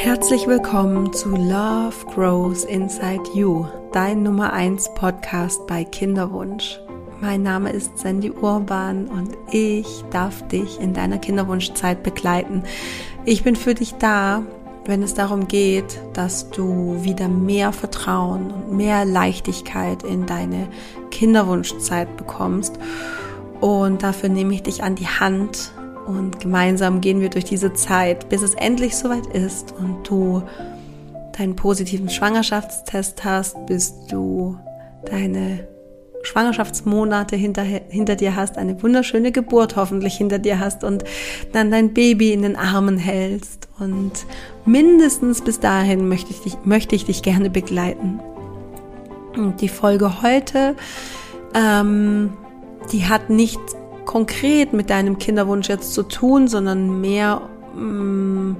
Herzlich willkommen zu Love Grows Inside You, dein Nummer 1 Podcast bei Kinderwunsch. Mein Name ist Sandy Urban und ich darf dich in deiner Kinderwunschzeit begleiten. Ich bin für dich da, wenn es darum geht, dass du wieder mehr Vertrauen und mehr Leichtigkeit in deine Kinderwunschzeit bekommst. Und dafür nehme ich dich an die Hand und gemeinsam gehen wir durch diese Zeit, bis es endlich soweit ist und du deinen positiven Schwangerschaftstest hast, bis du deine Schwangerschaftsmonate hinter, hinter dir hast, eine wunderschöne Geburt hoffentlich hinter dir hast und dann dein Baby in den Armen hältst. Und mindestens bis dahin möchte ich dich, möchte ich dich gerne begleiten. Und die Folge heute, ähm, die hat nicht konkret mit deinem Kinderwunsch jetzt zu tun, sondern mehr, mm,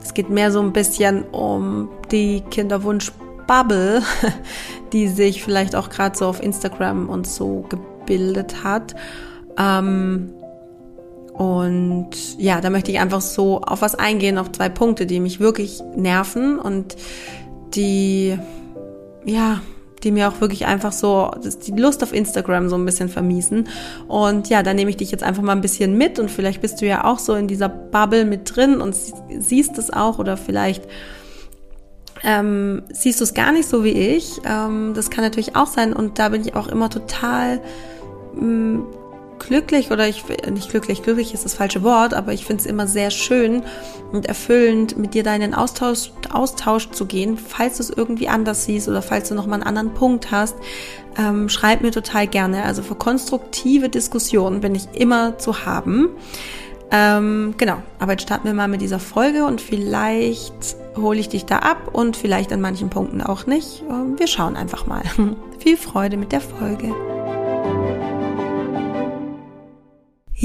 es geht mehr so ein bisschen um die Kinderwunsch-Bubble, die sich vielleicht auch gerade so auf Instagram und so gebildet hat. Ähm, und ja, da möchte ich einfach so auf was eingehen, auf zwei Punkte, die mich wirklich nerven und die, ja, die mir auch wirklich einfach so die Lust auf Instagram so ein bisschen vermiesen. Und ja, da nehme ich dich jetzt einfach mal ein bisschen mit und vielleicht bist du ja auch so in dieser Bubble mit drin und siehst es auch oder vielleicht ähm, siehst du es gar nicht so wie ich. Ähm, das kann natürlich auch sein und da bin ich auch immer total mm, glücklich oder ich nicht glücklich, glücklich ist das falsche Wort, aber ich finde es immer sehr schön und erfüllend, mit dir deinen Austausch, Austausch zu gehen, falls du es irgendwie anders siehst oder falls du nochmal einen anderen Punkt hast. Ähm, schreib mir total gerne. Also für konstruktive Diskussionen bin ich immer zu haben. Ähm, genau, aber jetzt starten wir mal mit dieser Folge und vielleicht hole ich dich da ab und vielleicht an manchen Punkten auch nicht. Ähm, wir schauen einfach mal. Viel Freude mit der Folge.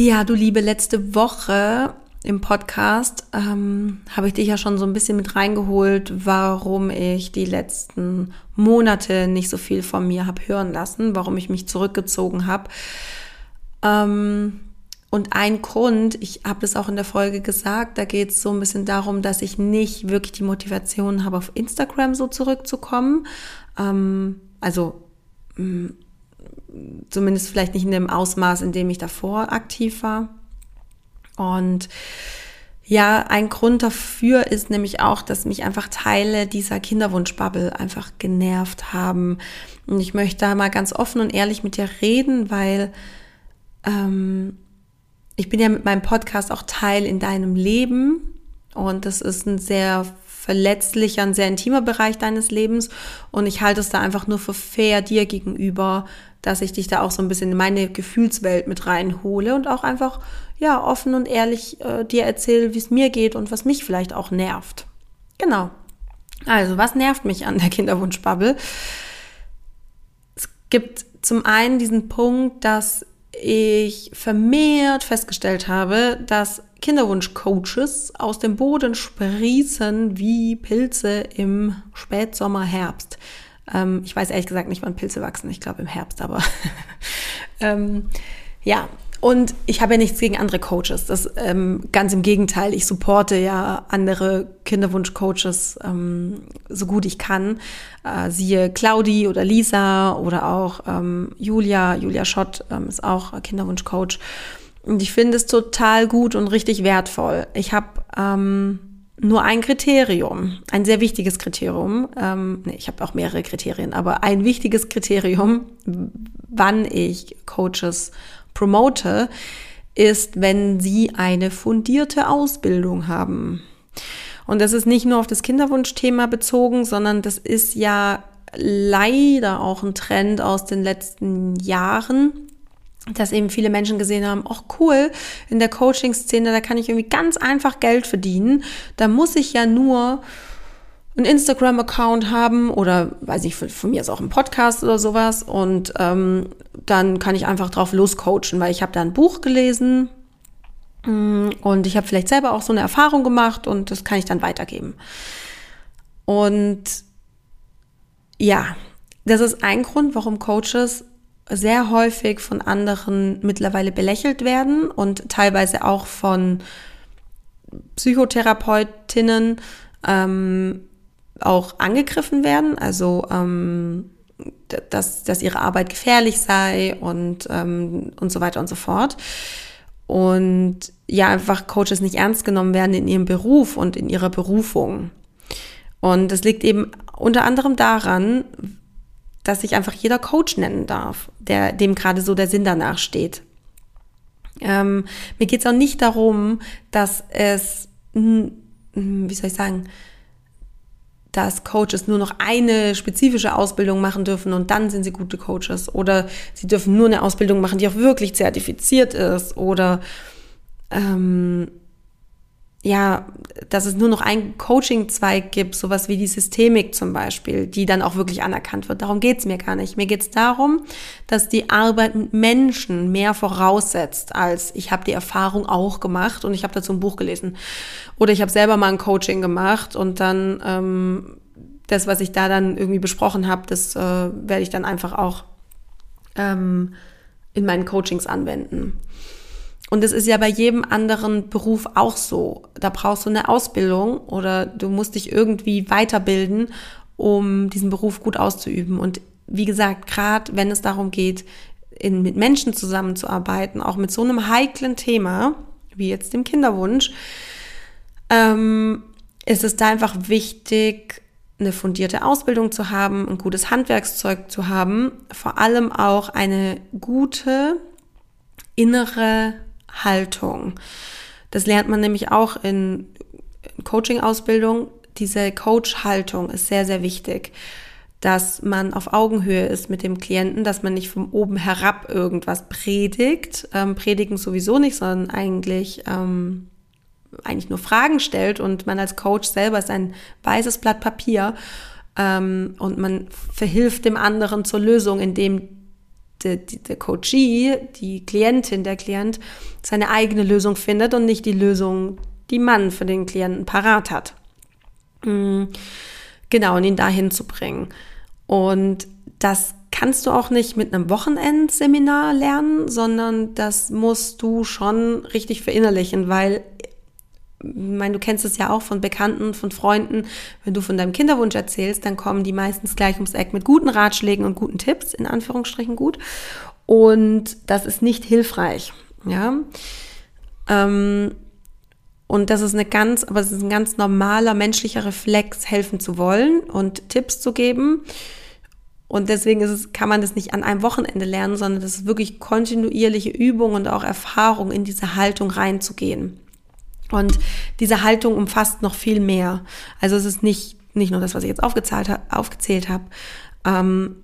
Ja, du liebe, letzte Woche im Podcast ähm, habe ich dich ja schon so ein bisschen mit reingeholt, warum ich die letzten Monate nicht so viel von mir habe hören lassen, warum ich mich zurückgezogen habe. Ähm, und ein Grund, ich habe das auch in der Folge gesagt, da geht es so ein bisschen darum, dass ich nicht wirklich die Motivation habe, auf Instagram so zurückzukommen. Ähm, also mh, mm, zumindest vielleicht nicht in dem Ausmaß, in dem ich davor aktiv war. Und ja, ein Grund dafür ist nämlich auch, dass mich einfach Teile dieser Kinderwunschbubble einfach genervt haben. Und ich möchte da mal ganz offen und ehrlich mit dir reden, weil ähm, ich bin ja mit meinem Podcast auch Teil in deinem Leben. Und das ist ein sehr verletzlicher, ein sehr intimer Bereich deines Lebens. Und ich halte es da einfach nur für fair dir gegenüber, dass ich dich da auch so ein bisschen in meine Gefühlswelt mit reinhole und auch einfach, ja, offen und ehrlich äh, dir erzähle, wie es mir geht und was mich vielleicht auch nervt. Genau. Also, was nervt mich an der Kinderwunschbubble? Es gibt zum einen diesen Punkt, dass ich vermehrt festgestellt habe, dass Kinderwunschcoaches aus dem Boden sprießen wie Pilze im Spätsommer, Herbst. Ähm, ich weiß ehrlich gesagt nicht, wann Pilze wachsen. Ich glaube im Herbst, aber ähm, ja. Und ich habe ja nichts gegen andere Coaches. Das ähm, ganz im Gegenteil. Ich supporte ja andere Kinderwunschcoaches ähm, so gut ich kann. Äh, siehe Claudi oder Lisa oder auch ähm, Julia. Julia Schott ähm, ist auch Kinderwunschcoach. Und ich finde es total gut und richtig wertvoll. Ich habe ähm, nur ein Kriterium, ein sehr wichtiges Kriterium. Ähm, nee, ich habe auch mehrere Kriterien, aber ein wichtiges Kriterium, wann ich Coaches promote, ist, wenn sie eine fundierte Ausbildung haben. Und das ist nicht nur auf das Kinderwunschthema bezogen, sondern das ist ja leider auch ein Trend aus den letzten Jahren dass eben viele Menschen gesehen haben, ach cool, in der Coaching-Szene, da kann ich irgendwie ganz einfach Geld verdienen. Da muss ich ja nur einen Instagram-Account haben oder weiß ich, von mir ist auch ein Podcast oder sowas und ähm, dann kann ich einfach drauf loscoachen, weil ich habe da ein Buch gelesen mm, und ich habe vielleicht selber auch so eine Erfahrung gemacht und das kann ich dann weitergeben. Und ja, das ist ein Grund, warum Coaches sehr häufig von anderen mittlerweile belächelt werden und teilweise auch von Psychotherapeutinnen ähm, auch angegriffen werden, also ähm, dass, dass ihre Arbeit gefährlich sei und, ähm, und so weiter und so fort. Und ja, einfach Coaches nicht ernst genommen werden in ihrem Beruf und in ihrer Berufung. Und es liegt eben unter anderem daran, dass sich einfach jeder Coach nennen darf, der dem gerade so der Sinn danach steht. Ähm, mir geht es auch nicht darum, dass es, wie soll ich sagen, dass Coaches nur noch eine spezifische Ausbildung machen dürfen und dann sind sie gute Coaches. Oder sie dürfen nur eine Ausbildung machen, die auch wirklich zertifiziert ist. Oder ähm, ja, dass es nur noch einen Coaching-Zweig gibt, sowas wie die Systemik zum Beispiel, die dann auch wirklich anerkannt wird. Darum geht's mir gar nicht. Mir geht's darum, dass die Arbeit mit Menschen mehr voraussetzt, als ich habe die Erfahrung auch gemacht und ich habe dazu ein Buch gelesen. Oder ich habe selber mal ein Coaching gemacht und dann ähm, das, was ich da dann irgendwie besprochen habe, das äh, werde ich dann einfach auch ähm, in meinen Coachings anwenden. Und es ist ja bei jedem anderen Beruf auch so. Da brauchst du eine Ausbildung oder du musst dich irgendwie weiterbilden, um diesen Beruf gut auszuüben. Und wie gesagt, gerade wenn es darum geht, in, mit Menschen zusammenzuarbeiten, auch mit so einem heiklen Thema wie jetzt dem Kinderwunsch, ähm, ist es da einfach wichtig, eine fundierte Ausbildung zu haben, ein gutes Handwerkszeug zu haben, vor allem auch eine gute innere Haltung. Das lernt man nämlich auch in Coaching-Ausbildung. Diese Coach-Haltung ist sehr, sehr wichtig, dass man auf Augenhöhe ist mit dem Klienten, dass man nicht von oben herab irgendwas predigt. Ähm, predigen sowieso nicht, sondern eigentlich, ähm, eigentlich nur Fragen stellt und man als Coach selber ist ein weißes Blatt Papier ähm, und man verhilft dem anderen zur Lösung, indem der, der Coachee, die Klientin, der Klient seine eigene Lösung findet und nicht die Lösung, die man für den Klienten parat hat. Mm, genau, und ihn dahin zu bringen. Und das kannst du auch nicht mit einem Wochenendseminar lernen, sondern das musst du schon richtig verinnerlichen, weil meine, du kennst es ja auch von Bekannten, von Freunden. Wenn du von deinem Kinderwunsch erzählst, dann kommen die meistens gleich ums Eck mit guten Ratschlägen und guten Tipps, in Anführungsstrichen gut. Und das ist nicht hilfreich, ja. Ähm, und das ist eine ganz, aber es ist ein ganz normaler menschlicher Reflex, helfen zu wollen und Tipps zu geben. Und deswegen ist es, kann man das nicht an einem Wochenende lernen, sondern das ist wirklich kontinuierliche Übung und auch Erfahrung, in diese Haltung reinzugehen. Und diese Haltung umfasst noch viel mehr. Also es ist nicht, nicht nur das, was ich jetzt aufgezählt, aufgezählt habe. Ähm,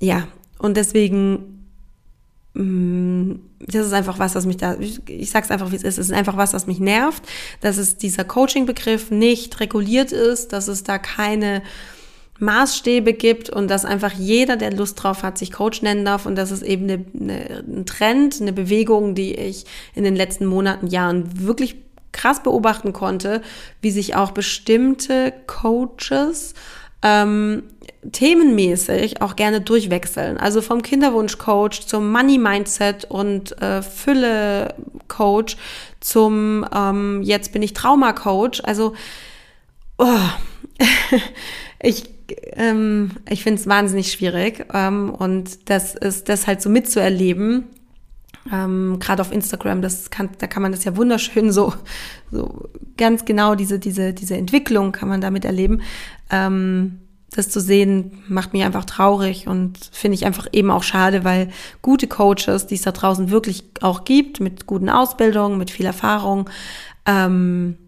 ja, und deswegen, mh, mm, das ist einfach was, was mich da, ich, ich sag's einfach, wie es ist, es ist einfach was, was mich nervt, dass es dieser Coaching-Begriff nicht reguliert ist, dass es da keine Maßstäbe gibt und dass einfach jeder, der Lust drauf hat, sich Coach nennen darf und das ist eben eine, eine, ein Trend, eine Bewegung, die ich in den letzten Monaten, Jahren wirklich krass beobachten konnte, wie sich auch bestimmte Coaches ähm, themenmäßig auch gerne durchwechseln. Also vom Kinderwunsch-Coach zum Money-Mindset und äh, Fülle-Coach zum ähm, jetzt bin ich Trauma-Coach. Also oh, ich ähm, ich finde es wahnsinnig schwierig ähm, und das ist das halt so mitzuerleben ähm, Gerade auf Instagram, das kann, da kann man das ja wunderschön so, so ganz genau diese, diese, diese Entwicklung kann man damit erleben. Ähm, das zu sehen, macht mich einfach traurig und finde ich einfach eben auch schade, weil gute Coaches, die es da draußen wirklich auch gibt, mit guten Ausbildungen, mit viel Erfahrung, ähm,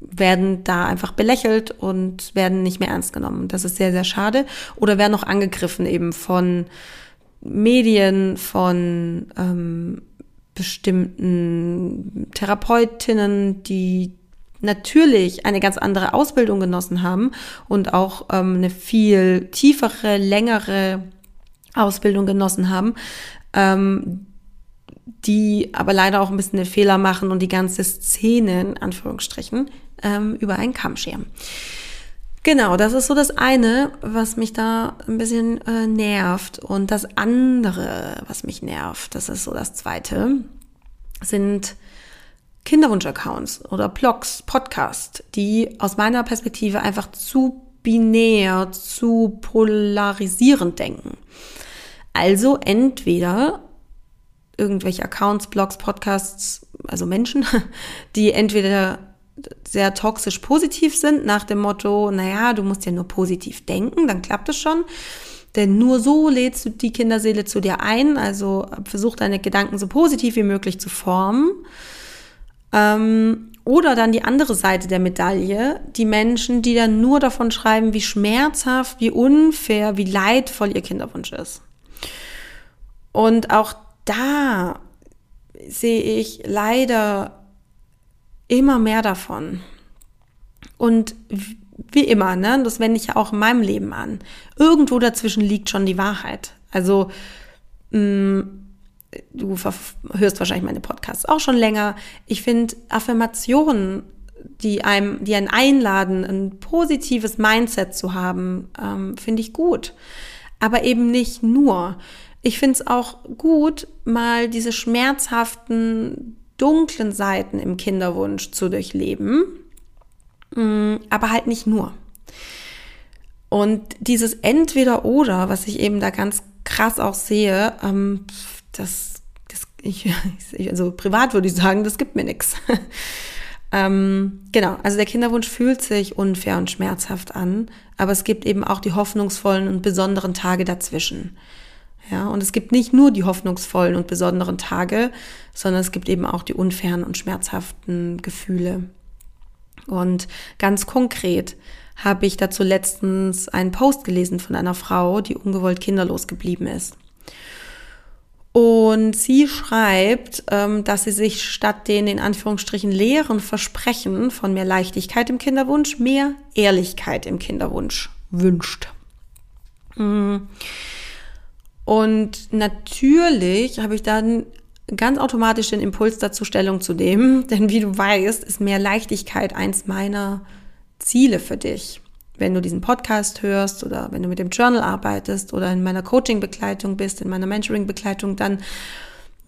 werden da einfach belächelt und werden nicht mehr ernst genommen. Das ist sehr, sehr schade. Oder werden auch angegriffen eben von Medien, von ähm, bestimmten Therapeutinnen, die natürlich eine ganz andere Ausbildung genossen haben und auch ähm, eine viel tiefere, längere Ausbildung genossen haben, ähm, die aber leider auch ein bisschen Fehler machen und die ganze Szene, in Anführungsstrichen, ähm, über einen Kamm scheren. Genau, das ist so das eine, was mich da ein bisschen äh, nervt. Und das andere, was mich nervt, das ist so das zweite, sind Kinderwunsch-Accounts oder Blogs, Podcasts, die aus meiner Perspektive einfach zu binär, zu polarisierend denken. Also entweder irgendwelche Accounts, Blogs, Podcasts, also Menschen, die entweder sehr toxisch positiv sind, nach dem Motto, naja, du musst ja nur positiv denken, dann klappt es schon. Denn nur so lädst du die Kinderseele zu dir ein. Also versuch deine Gedanken so positiv wie möglich zu formen. Ähm, oder dann die andere Seite der Medaille, die Menschen, die dann nur davon schreiben, wie schmerzhaft, wie unfair, wie leidvoll ihr Kinderwunsch ist. Und auch da sehe ich leider immer mehr davon. Und wie immer, ne, das wende ich ja auch in meinem Leben an. Irgendwo dazwischen liegt schon die Wahrheit. Also, mh, mm, du hörst wahrscheinlich meine Podcasts auch schon länger. Ich finde Affirmationen, die einem, die einen einladen, ein positives Mindset zu haben, ähm, finde ich gut. Aber eben nicht nur. Ich finde es auch gut, mal diese schmerzhaften, dunklen Seiten im Kinderwunsch zu durchleben, mm, aber halt nicht nur. Und dieses Entweder-Oder, was ich eben da ganz krass auch sehe, ähm, das, das ich, also privat würde ich sagen, das gibt mir nichts. Ähm, genau, also der Kinderwunsch fühlt sich unfair und schmerzhaft an, aber es gibt eben auch die hoffnungsvollen und besonderen Tage dazwischen. Ja, und es gibt nicht nur die hoffnungsvollen und besonderen Tage, sondern es gibt eben auch die unfairen und schmerzhaften Gefühle. Und ganz konkret habe ich dazu letztens einen Post gelesen von einer Frau, die ungewollt kinderlos geblieben ist. Und sie schreibt, ähm, dass sie sich statt den in Anführungsstrichen leeren Versprechen von mehr Leichtigkeit im Kinderwunsch mehr Ehrlichkeit im Kinderwunsch wünscht. Mhm. Und natürlich habe ich dann ganz automatisch den Impuls dazu, Stellung zu nehmen. Denn wie du weißt, ist mehr Leichtigkeit eins meiner Ziele für dich. Wenn du diesen Podcast hörst oder wenn du mit dem Journal arbeitest oder in meiner Coaching-Begleitung bist, in meiner Mentoring-Begleitung, dann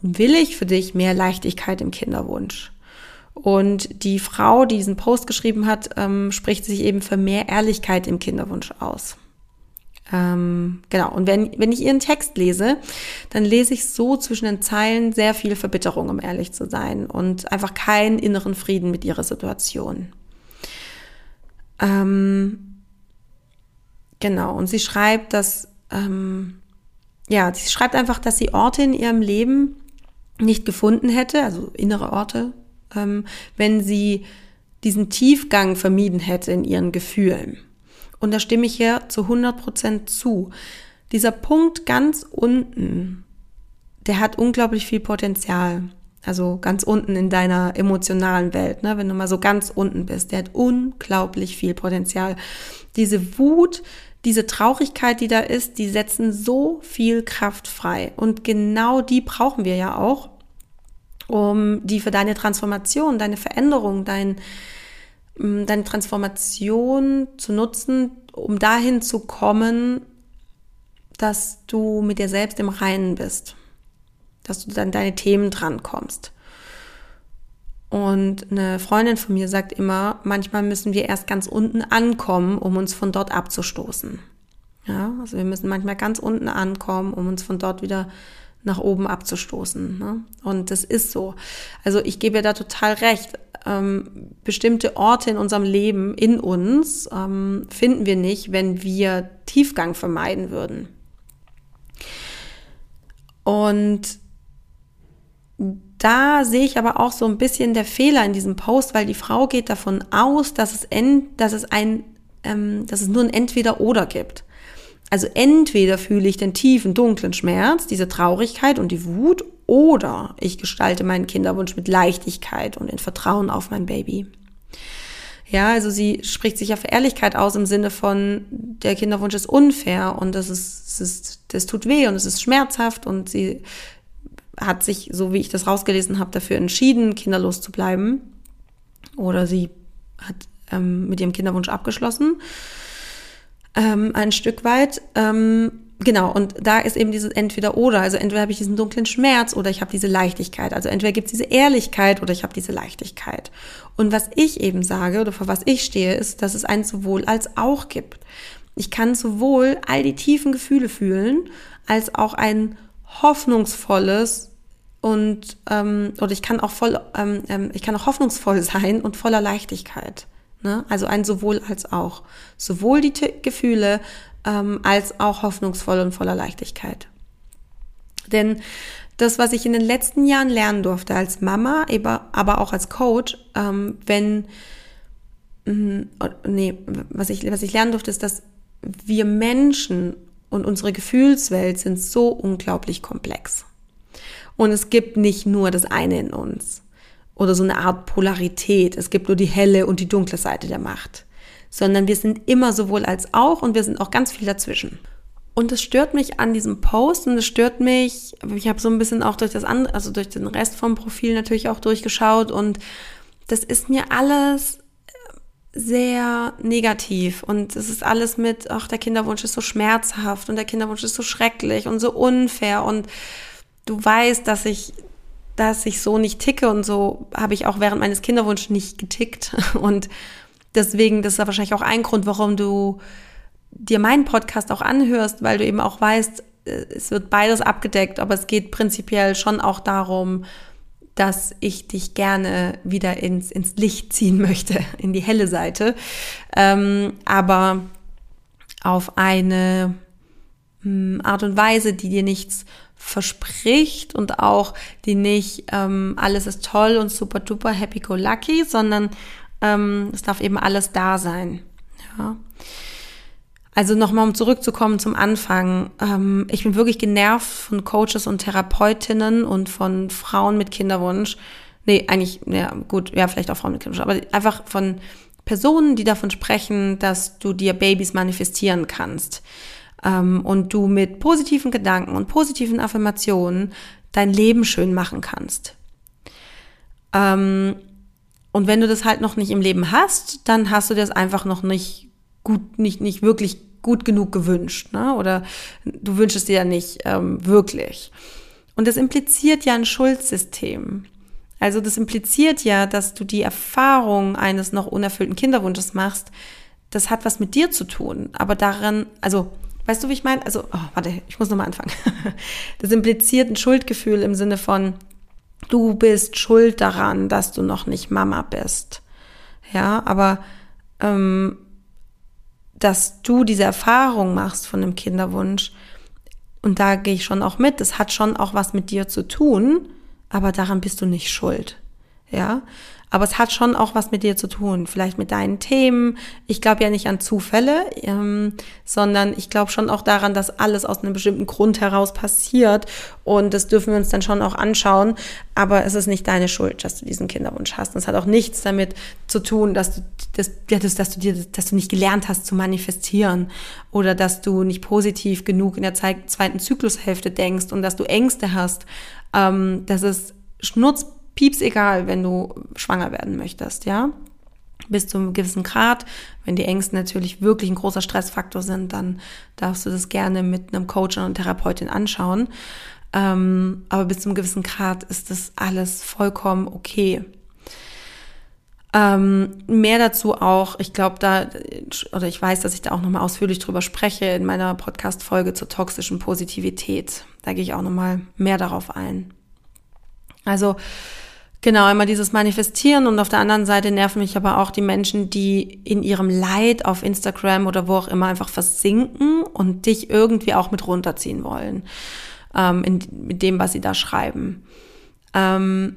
will ich für dich mehr Leichtigkeit im Kinderwunsch. Und die Frau, die diesen Post geschrieben hat, ähm, spricht sich eben für mehr Ehrlichkeit im Kinderwunsch aus. Ähm, genau, und wenn, wenn ich ihren Text lese, dann lese ich so zwischen den Zeilen sehr viel Verbitterung, um ehrlich zu sein, und einfach keinen inneren Frieden mit ihrer Situation. Ähm, genau, und sie schreibt, dass, ähm, ja, sie schreibt einfach, dass sie Orte in ihrem Leben nicht gefunden hätte, also innere Orte, ähm, wenn sie diesen Tiefgang vermieden hätte in ihren Gefühlen. Und da stimme ich hier zu 100 Prozent zu. Dieser Punkt ganz unten, der hat unglaublich viel Potenzial. Also ganz unten in deiner emotionalen Welt, ne? wenn du mal so ganz unten bist, der hat unglaublich viel Potenzial. Diese Wut, diese Traurigkeit, die da ist, die setzen so viel Kraft frei. Und genau die brauchen wir ja auch, um die für deine Transformation, deine Veränderung, dein, deine Transformation zu nutzen, um dahin zu kommen, dass du mit dir selbst im Reinen bist, dass du dann deine Themen dran kommst. Und eine Freundin von mir sagt immer, manchmal müssen wir erst ganz unten ankommen, um uns von dort abzustoßen. Ja, also wir müssen manchmal ganz unten ankommen, um uns von dort wieder nach oben abzustoßen. Ne? Und das ist so. Also ich gebe ja da total recht ähm, bestimmte Orte in unserem Leben, in uns, ähm, finden wir nicht, wenn wir Tiefgang vermeiden würden. Und da sehe ich aber auch so ein bisschen der Fehler in diesem Post, weil die Frau geht davon aus, dass es, end, dass es, ein, ähm, dass es nur ein Entweder-Oder gibt. Also entweder fühle ich den tiefen, dunklen Schmerz, diese Traurigkeit und die Wut, oder ich gestalte meinen Kinderwunsch mit Leichtigkeit und in Vertrauen auf mein Baby. Ja, also sie spricht sich ja für Ehrlichkeit aus im Sinne von, der Kinderwunsch ist unfair und das ist, das ist, das tut weh und es ist schmerzhaft und sie hat sich, so wie ich das rausgelesen habe, dafür entschieden, kinderlos zu bleiben. Oder sie hat ähm, mit ihrem Kinderwunsch abgeschlossen. Ähm, ein Stück weit. Ähm, genau, und da ist eben dieses entweder oder. Also entweder habe ich diesen dunklen Schmerz oder ich habe diese Leichtigkeit. Also entweder gibt es diese Ehrlichkeit oder ich habe diese Leichtigkeit. Und was ich eben sage oder vor was ich stehe, ist, dass es ein sowohl als auch gibt. Ich kann sowohl all die tiefen Gefühle fühlen, als auch ein hoffnungsvolles und ähm, oder ich kann auch voll, ähm, ähm ich kann auch hoffnungsvoll sein und voller Leichtigkeit. Ne? Also ein sowohl als auch. Sowohl die T Gefühle ähm, als auch hoffnungsvoll und voller Leichtigkeit. Denn das, was ich in den letzten Jahren lernen durfte als Mama, aber auch als Coach, ähm, wenn, mh, nee, was ich, was ich lernen durfte, ist, dass wir Menschen und unsere Gefühlswelt sind so unglaublich komplex. Und es gibt nicht nur das eine in uns oder so eine Art Polarität. Es gibt nur die helle und die dunkle Seite der Macht, sondern wir sind immer sowohl als auch und wir sind auch ganz viel dazwischen. Und es stört mich an diesem Post und es stört mich, ich habe so ein bisschen auch durch das andere, also durch den Rest vom Profil natürlich auch durchgeschaut und das ist mir alles sehr negativ und es ist alles mit, ach, der Kinderwunsch ist so schmerzhaft und der Kinderwunsch ist so schrecklich und so unfair und du weißt, dass ich, dass ich so nicht ticke und so habe ich auch während meines Kinderwunsches nicht getickt. Und deswegen, das ist ja wahrscheinlich auch ein Grund, warum du dir meinen Podcast auch anhörst, weil du eben auch weißt, äh, es wird beides abgedeckt, aber es geht prinzipiell schon auch darum, dass ich dich gerne wieder ins, ins Licht ziehen möchte, in die helle Seite, ähm, aber auf eine hm, Art und Weise, die dir nichts verspricht und auch die nicht ähm, alles ist toll und super duper happy go lucky, sondern ähm, es darf eben alles da sein. Ja. Also nochmal, um zurückzukommen zum Anfang. Ähm, ich bin wirklich genervt von Coaches und Therapeutinnen und von Frauen mit Kinderwunsch. Nee, eigentlich, ja gut, ja, vielleicht auch Frauen mit Kinderwunsch, aber einfach von Personen, die davon sprechen, dass du dir Babys manifestieren kannst. Ähm, und du mit positiven Gedanken und positiven Affirmationen dein Leben schön machen kannst. Ähm, und wenn du das halt noch nicht im Leben hast, dann hast du das einfach noch nicht gut, nicht, nicht wirklich gut genug gewünscht, ne? Oder du wünschst dir ja nicht ähm, wirklich. Und das impliziert ja ein Schuldsystem. Also das impliziert ja, dass du die Erfahrung eines noch unerfüllten Kinderwunsches machst. Das hat was mit dir zu tun. Aber daran, also, weißt du, wie ich meine? Also, oh, warte, ich muss nochmal anfangen. Das impliziert ein Schuldgefühl im Sinne von, du bist schuld daran, dass du noch nicht Mama bist. Ja, aber ähm, dass du diese Erfahrung machst von einem Kinderwunsch, und da gehe ich schon auch mit, das hat schon auch was mit dir zu tun, aber daran bist du nicht schuld. Ja, aber es hat schon auch was mit dir zu tun, vielleicht mit deinen Themen. Ich glaube ja nicht an Zufälle, ähm, sondern ich glaube schon auch daran, dass alles aus einem bestimmten Grund heraus passiert. Und das dürfen wir uns dann schon auch anschauen. Aber es ist nicht deine Schuld, dass du diesen Kinderwunsch hast. Und es hat auch nichts damit zu tun, dass du, dass, dass, dass du dir, dass du nicht gelernt hast zu manifestieren oder dass du nicht positiv genug in der zweiten Zyklushälfte denkst und dass du Ängste hast. Ähm, das ist Schnurz pieps egal, wenn du schwanger werden möchtest, ja. Bis zu einem gewissen Grad. Wenn die Ängste natürlich wirklich ein großer Stressfaktor sind, dann darfst du das gerne mit einem Coach und Therapeutin anschauen. Ähm, aber bis zu einem gewissen Grad ist das alles vollkommen okay. Ähm, mehr dazu auch, ich glaube da, oder ich weiß, dass ich da auch nochmal ausführlich drüber spreche in meiner Podcast-Folge zur toxischen Positivität. Da gehe ich auch nochmal mehr darauf ein. Also genau, einmal dieses Manifestieren und auf der anderen Seite nerven mich aber auch die Menschen, die in ihrem Leid auf Instagram oder wo auch immer einfach versinken und dich irgendwie auch mit runterziehen wollen ähm, in, mit dem, was sie da schreiben. Ähm,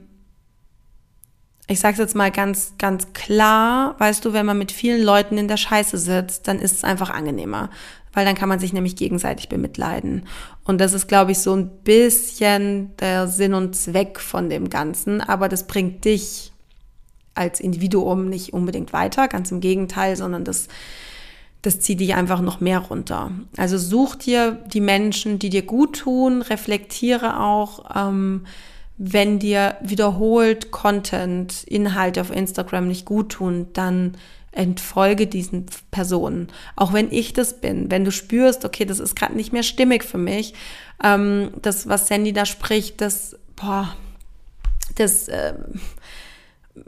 ich sage es jetzt mal ganz, ganz klar, weißt du, wenn man mit vielen Leuten in der Scheiße sitzt, dann ist es einfach angenehmer weil dann kann man sich nämlich gegenseitig bemitleiden. Und das ist, glaube ich, so ein bisschen der Sinn und Zweck von dem Ganzen, aber das bringt dich als Individuum nicht unbedingt weiter, ganz im Gegenteil, sondern das, das zieht dich einfach noch mehr runter. Also such dir die Menschen, die dir gut tun, reflektiere auch, ähm, wenn dir wiederholt Content, Inhalte auf Instagram nicht gut tun, dann entfolge diesen Personen. Auch wenn ich das bin, wenn du spürst, okay, das ist gerade nicht mehr stimmig für mich, ähm, das, was Sandy da spricht, das, boah, das äh,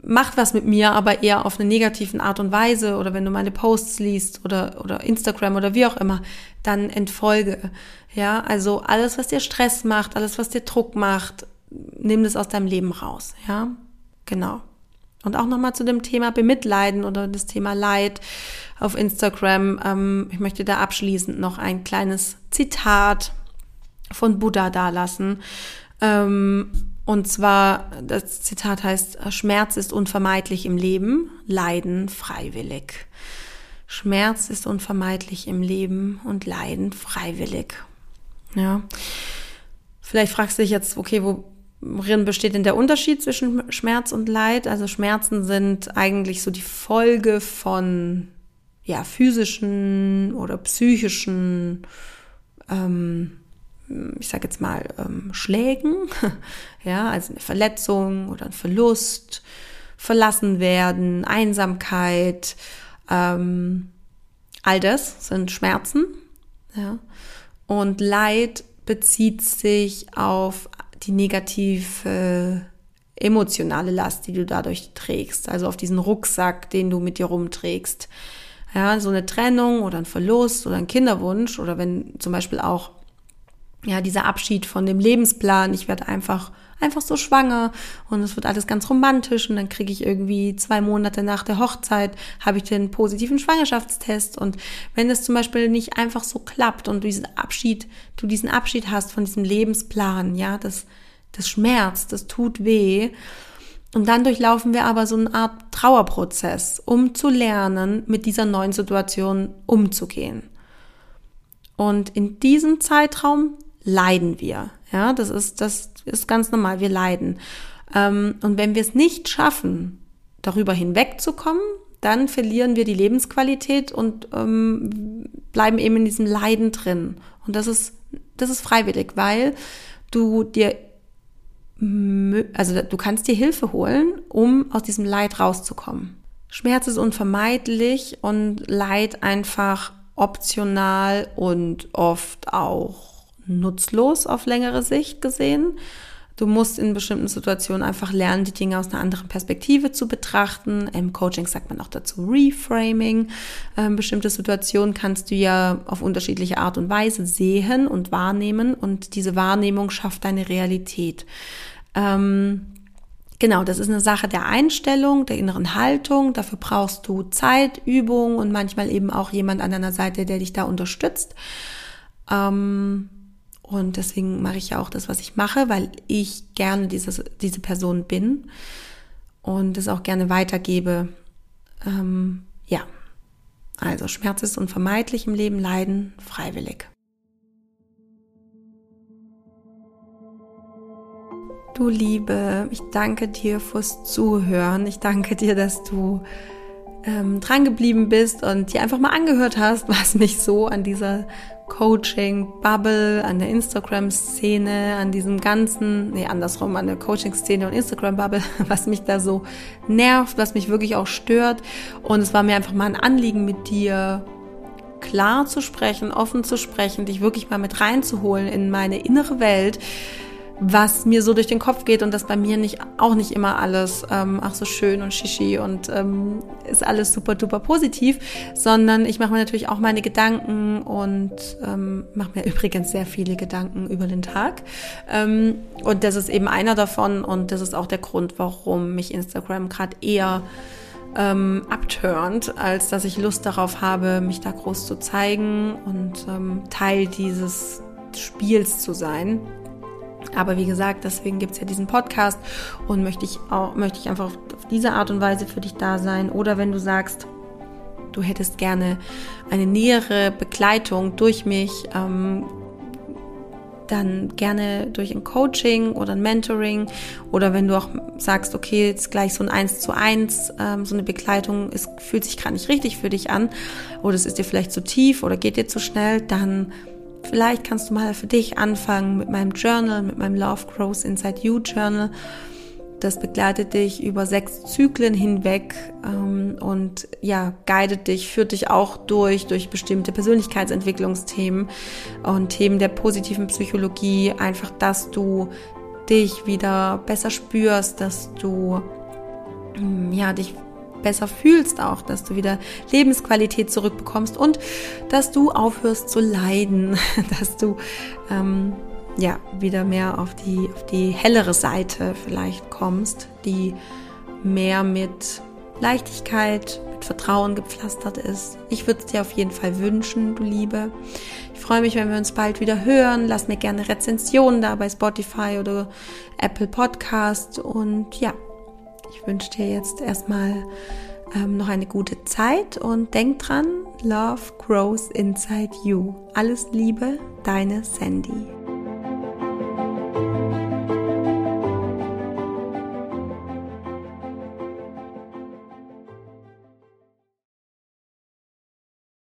macht was mit mir, aber eher auf eine negativen Art und Weise oder wenn du meine Posts liest oder, oder Instagram oder wie auch immer, dann entfolge. Ja, also alles, was dir Stress macht, alles, was dir Druck macht, nimm das aus deinem Leben raus. Ja, genau. Und auch nochmal zu dem Thema Bemitleiden oder das Thema Leid auf Instagram. Ähm, ich möchte da abschließend noch ein kleines Zitat von Buddha dalassen. Ähm, und zwar, das Zitat heißt, Schmerz ist unvermeidlich im Leben, Leiden freiwillig. Schmerz ist unvermeidlich im Leben und Leiden freiwillig. Ja. Vielleicht fragst du dich jetzt, okay, wo, Worin besteht denn der Unterschied zwischen Schmerz und Leid? Also Schmerzen sind eigentlich so die Folge von ja, physischen oder psychischen, ähm, ich sage jetzt mal, ähm, Schlägen, ja, also eine Verletzung oder ein Verlust, verlassen werden, Einsamkeit, ähm, all das sind Schmerzen, ja. Und Leid bezieht sich auf die negative emotionale Last, die du dadurch trägst, also auf diesen Rucksack, den du mit dir rumträgst. Ja, so eine Trennung oder ein Verlust oder ein Kinderwunsch oder wenn zum Beispiel auch ja dieser Abschied von dem Lebensplan, ich werde einfach einfach so schwanger und es wird alles ganz romantisch und dann kriege ich irgendwie zwei Monate nach der Hochzeit, habe ich den positiven Schwangerschaftstest und wenn es zum Beispiel nicht einfach so klappt und du diesen Abschied, du diesen Abschied hast von diesem Lebensplan, ja, das, das schmerzt, das tut weh. Und dann durchlaufen wir aber so eine Art Trauerprozess, um zu lernen, mit dieser neuen Situation umzugehen. Und in diesem Zeitraum leiden wir. Ja, das ist, das ist ganz normal. Wir leiden. Ähm, und wenn wir es nicht schaffen, darüber hinwegzukommen, dann verlieren wir die Lebensqualität und ähm, bleiben eben in diesem Leiden drin. Und das ist, das ist freiwillig, weil du dir, also du kannst dir Hilfe holen, um aus diesem Leid rauszukommen. Schmerz ist unvermeidlich und Leid einfach optional und oft auch nutzlos auf längere Sicht gesehen. Du musst in bestimmten Situationen einfach lernen, die Dinge aus einer anderen Perspektive zu betrachten. Im Coaching sagt man auch dazu Reframing. Ähm, bestimmte Situationen kannst du ja auf unterschiedliche Art und Weise sehen und wahrnehmen und diese Wahrnehmung schafft deine Realität. Ähm, genau, das ist eine Sache der Einstellung, der inneren Haltung. Dafür brauchst du Zeit, Übung und manchmal eben auch jemand an deiner Seite, der dich da unterstützt. Ähm, und deswegen mache ich ja auch das, was ich mache, weil ich gerne dieses, diese Person bin und es auch gerne weitergebe. Ähm, ja, also Schmerz ist unvermeidlich im Leben, Leiden freiwillig. Du Liebe, ich danke dir fürs Zuhören. Ich danke dir, dass du ähm, dran geblieben bist und dir einfach mal angehört hast, was mich so an dieser Coaching-Bubble, an der Instagram-Szene, an diesem ganzen, nee, andersrum, an der Coaching-Szene und Instagram-Bubble, was mich da so nervt, was mich wirklich auch stört. Und es war mir einfach mal ein Anliegen mit dir klar zu sprechen, offen zu sprechen, dich wirklich mal mit reinzuholen in meine innere Welt was mir so durch den Kopf geht und das bei mir nicht auch nicht immer alles ähm, ach so schön und shishi und ähm, ist alles super duper positiv, sondern ich mache mir natürlich auch meine Gedanken und ähm, mache mir übrigens sehr viele Gedanken über den Tag ähm, und das ist eben einer davon und das ist auch der Grund, warum mich Instagram gerade eher ähm, abturnt, als dass ich Lust darauf habe, mich da groß zu zeigen und ähm, Teil dieses Spiels zu sein. Aber wie gesagt, deswegen gibt es ja diesen Podcast und möchte ich auch, möchte ich einfach auf diese Art und Weise für dich da sein. Oder wenn du sagst, du hättest gerne eine nähere Begleitung durch mich, ähm, dann gerne durch ein Coaching oder ein Mentoring oder wenn du auch sagst, okay, jetzt gleich so ein Eins zu eins, ähm, so eine Begleitung, es fühlt sich gerade nicht richtig für dich an oder es ist dir vielleicht zu tief oder geht dir zu schnell, dann Vielleicht kannst du mal für dich anfangen mit meinem Journal, mit meinem Love Grows Inside You Journal. Das begleitet dich über sechs Zyklen hinweg ähm, und ja, guidet dich, führt dich auch durch, durch bestimmte Persönlichkeitsentwicklungsthemen und Themen der positiven Psychologie. Einfach, dass du dich wieder besser spürst, dass du mm, ja, dich besser fühlst auch, dass du wieder Lebensqualität zurückbekommst und dass du aufhörst zu leiden, dass du ähm, ja wieder mehr auf die auf die hellere Seite vielleicht kommst, die mehr mit Leichtigkeit, mit Vertrauen gepflastert ist. Ich würde es dir auf jeden Fall wünschen, du Liebe. Ich freue mich, wenn wir uns bald wieder hören. Lass mir gerne Rezensionen da bei Spotify oder Apple Podcast. Und ja, ich wünsche dir jetzt erstmal ähm, noch eine gute Zeit und denk dran, Love grows inside you. Alles Liebe, deine Sandy.